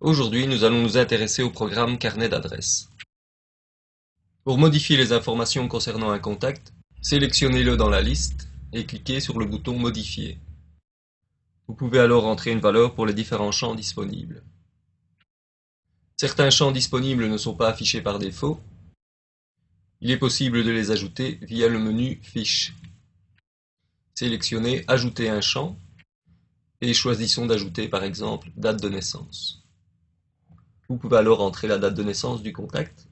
Aujourd'hui, nous allons nous intéresser au programme Carnet d'adresses. Pour modifier les informations concernant un contact, sélectionnez-le dans la liste et cliquez sur le bouton Modifier. Vous pouvez alors entrer une valeur pour les différents champs disponibles. Certains champs disponibles ne sont pas affichés par défaut. Il est possible de les ajouter via le menu Fiches. Sélectionnez Ajouter un champ et choisissons d'ajouter par exemple date de naissance. Vous pouvez alors entrer la date de naissance du contact.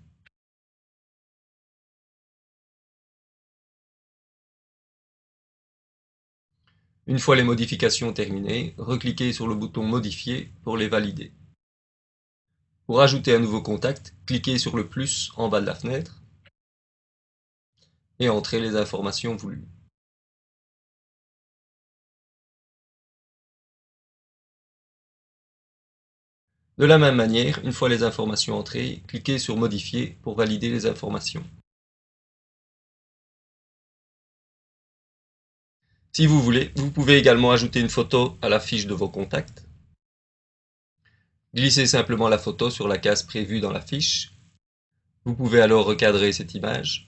Une fois les modifications terminées, recliquez sur le bouton Modifier pour les valider. Pour ajouter un nouveau contact, cliquez sur le plus en bas de la fenêtre et entrez les informations voulues. De la même manière, une fois les informations entrées, cliquez sur Modifier pour valider les informations. Si vous voulez, vous pouvez également ajouter une photo à la fiche de vos contacts. Glissez simplement la photo sur la case prévue dans la fiche. Vous pouvez alors recadrer cette image.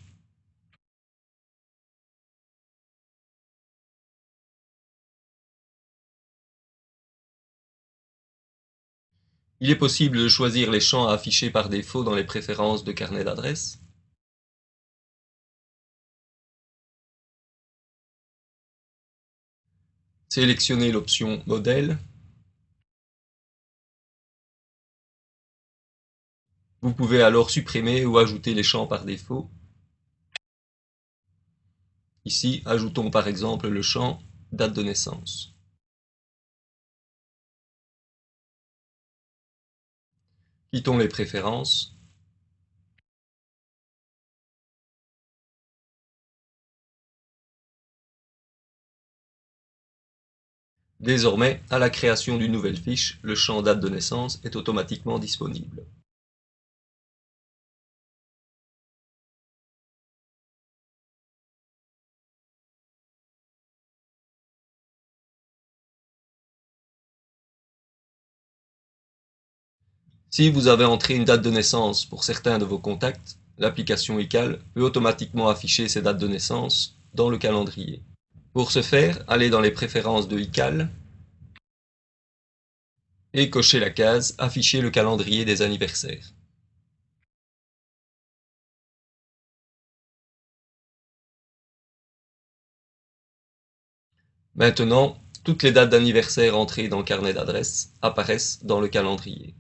Il est possible de choisir les champs à afficher par défaut dans les préférences de carnet d'adresses. Sélectionnez l'option Modèle. Vous pouvez alors supprimer ou ajouter les champs par défaut. Ici, ajoutons par exemple le champ Date de naissance. Quittons les préférences. Désormais, à la création d'une nouvelle fiche, le champ date de naissance est automatiquement disponible. Si vous avez entré une date de naissance pour certains de vos contacts, l'application iCal peut automatiquement afficher ces dates de naissance dans le calendrier. Pour ce faire, allez dans les préférences de iCal et cochez la case Afficher le calendrier des anniversaires. Maintenant, toutes les dates d'anniversaire entrées dans le carnet d'adresses apparaissent dans le calendrier.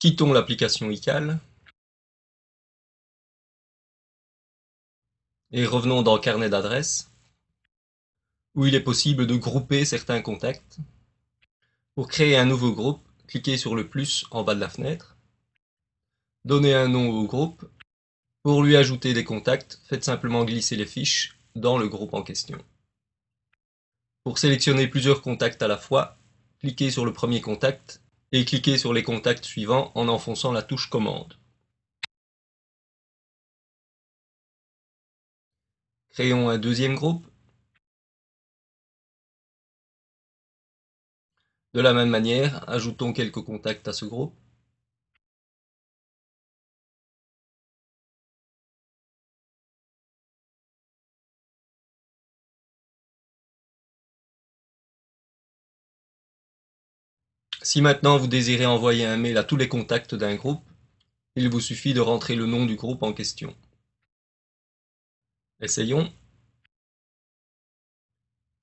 Quittons l'application iCal et revenons dans Carnet d'adresses, où il est possible de grouper certains contacts. Pour créer un nouveau groupe, cliquez sur le plus en bas de la fenêtre, donnez un nom au groupe. Pour lui ajouter des contacts, faites simplement glisser les fiches dans le groupe en question. Pour sélectionner plusieurs contacts à la fois, cliquez sur le premier contact et cliquez sur les contacts suivants en enfonçant la touche commande. Créons un deuxième groupe. De la même manière, ajoutons quelques contacts à ce groupe. Si maintenant vous désirez envoyer un mail à tous les contacts d'un groupe, il vous suffit de rentrer le nom du groupe en question. Essayons.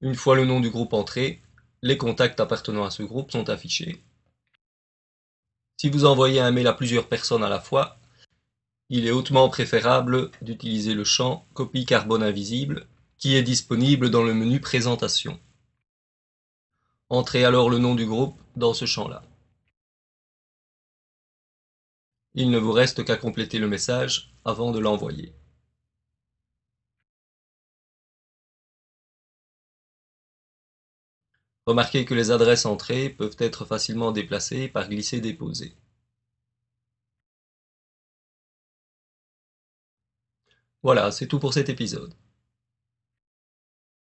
Une fois le nom du groupe entré, les contacts appartenant à ce groupe sont affichés. Si vous envoyez un mail à plusieurs personnes à la fois, il est hautement préférable d'utiliser le champ Copie carbone invisible qui est disponible dans le menu Présentation. Entrez alors le nom du groupe dans ce champ-là. Il ne vous reste qu'à compléter le message avant de l'envoyer. Remarquez que les adresses entrées peuvent être facilement déplacées par glisser-déposer. Voilà, c'est tout pour cet épisode.